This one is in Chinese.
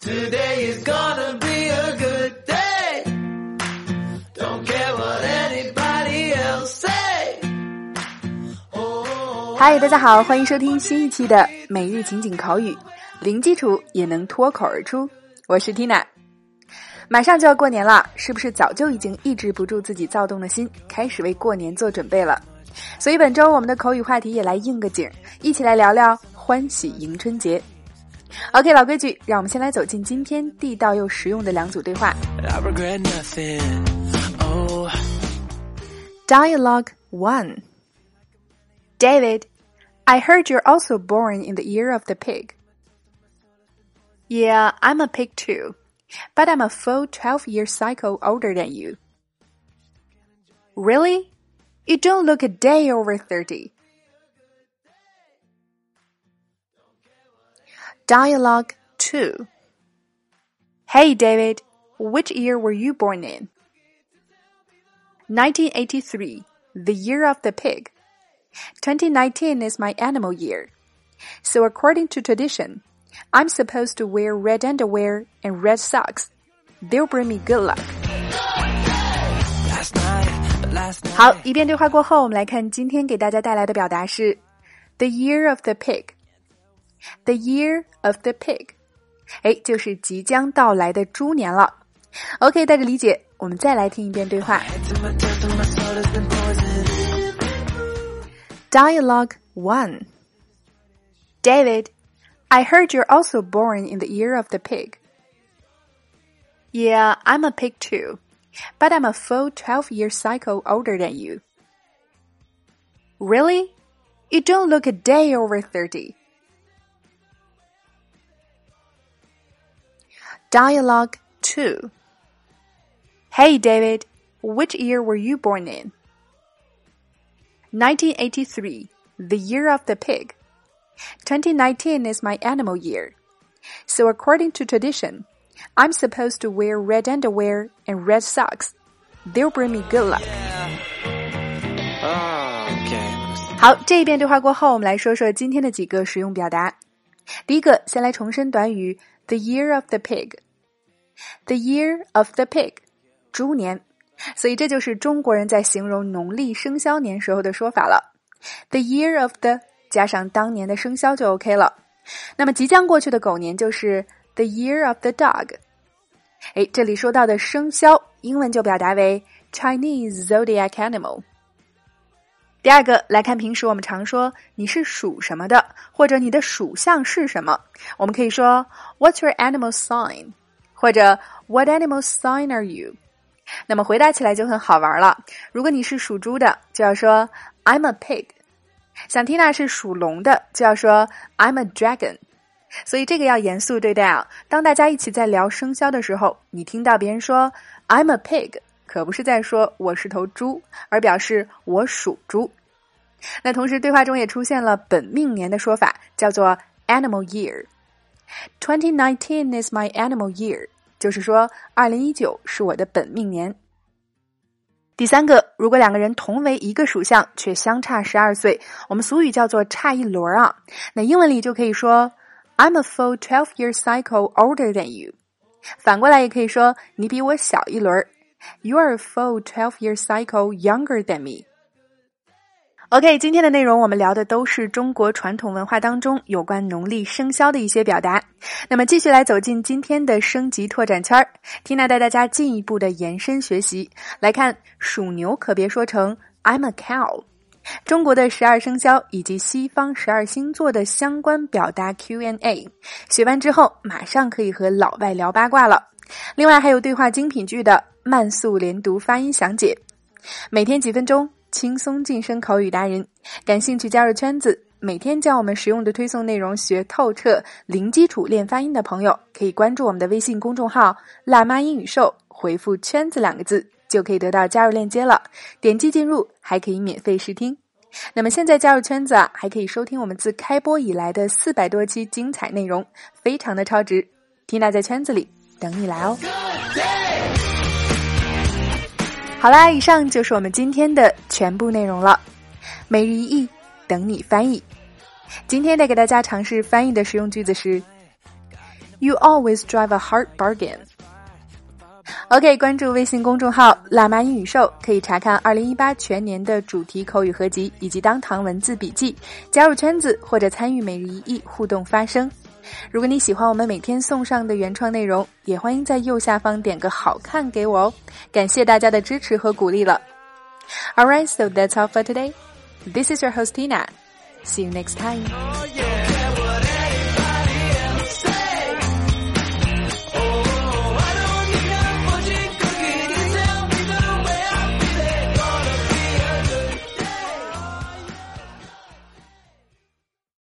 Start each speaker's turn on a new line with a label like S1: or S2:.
S1: Today is gonna be a good day. Don't care what anybody else say. Oh,
S2: 嗨，大家好，欢迎收听新一期的每日情景口语，零基础也能脱口而出。我是 Tina。马上就要过年了，是不是早就已经抑制不住自己躁动的心，开始为过年做准备了？所以本周我们的口语话题也来应个景，一起来聊聊欢喜迎春节。OK，老规矩，让我们先来走进今天地道又实用的两组对话。
S1: I regret nothing. Oh,
S2: Dialogue 1 David, I heard you're also born in the year of the pig. Yeah, I'm a pig too, but I'm a full 12 year cycle older than you. Really? You don't look a day over 30. Dialogue 2 Hey David, which year were you born in? 1983, the year of the pig. 2019 is my animal year. So according to tradition, I'm supposed to wear red underwear and red socks. They'll bring me good luck.
S1: last night, last night.
S2: 好，一遍对话过后，我们来看今天给大家带来的表达是 the year of the pig。 the year of the pig，哎，就是即将到来的猪年了。OK，带着理解，我们再来听一遍对话。
S1: To my death and my soul has been poisoned.
S2: Dialogue 1 David, I heard you're also born in the year of the pig. Yeah, I'm a pig too, but I'm a full 12 year cycle older than you. Really? You don't look a day over 30. Dialogue 2 Hey David, which year were you born in? 1983, the year of the pig. 2019 is my animal year. So according to tradition, I'm supposed to wear red underwear and red socks. They'll bring me good luck.
S1: Oh, okay.
S2: 好，这一遍对话过后，我们来说说今天的几个实用表达。 第一个，先来重申短语 the year of the pig。the year of the pig，猪年，所以这就是中国人在形容农历生肖年时候的说法了。the year of the 加上当年的生肖就 OK 了。那么即将过去的狗年就是 the year of the dog。哎，这里说到的生肖，英文就表达为 Chinese zodiac animal。第二个来看，平时我们常说你是属什么的，或者你的属相是什么，我们可以说 What's your animal sign？或者 What animal sign are you？那么回答起来就很好玩了。如果你是属猪的，就要说 I'm a pig；想听那是属龙的，就要说 I'm a dragon。所以这个要严肃对待啊！当大家一起在聊生肖的时候，你听到别人说 I'm a pig，可不是在说我是头猪，而表示我属猪。那同时对话中也出现了本命年的说法，叫做 animal year。Twenty nineteen is my animal year，就是说二零一九是我的本命年。第三个，如果两个人同为一个属相，却相差十二岁，我们俗语叫做差一轮啊。那英文里就可以说 I'm a full twelve year cycle older than you。反过来也可以说你比我小一轮，You are a full twelve year cycle younger than me。OK，今天的内容我们聊的都是中国传统文化当中有关农历生肖的一些表达。那么继续来走进今天的升级拓展圈儿，Tina 带大家进一步的延伸学习，来看属牛可别说成 I'm a cow。中国的十二生肖以及西方十二星座的相关表达 Q&A，学完之后马上可以和老外聊八卦了。另外还有对话精品剧的慢速连读发音详解，每天几分钟。轻松晋升口语达人，感兴趣加入圈子，每天将我们实用的推送内容学透彻，零基础练发音的朋友，可以关注我们的微信公众号“辣妈英语秀”，回复“圈子”两个字，就可以得到加入链接了。点击进入，还可以免费试听。那么现在加入圈子啊，还可以收听我们自开播以来的四百多期精彩内容，非常的超值。缇娜在圈子里等你来哦。好啦，以上就是我们今天的全部内容了。每日一译，等你翻译。今天带给大家尝试翻译的实用句子是 You always drive a hard bargain. OK，关注微信公众号“辣妈英语秀”，可以查看二零一八全年的主题口语合集以及当堂文字笔记，加入圈子或者参与每日一译互动发声。如果你喜欢我们每天送上的原创内容，也欢迎在右下方点个好看给我哦！感谢大家的支持和鼓励了。Alright, so that's all for today. This is your host Tina. See you next time.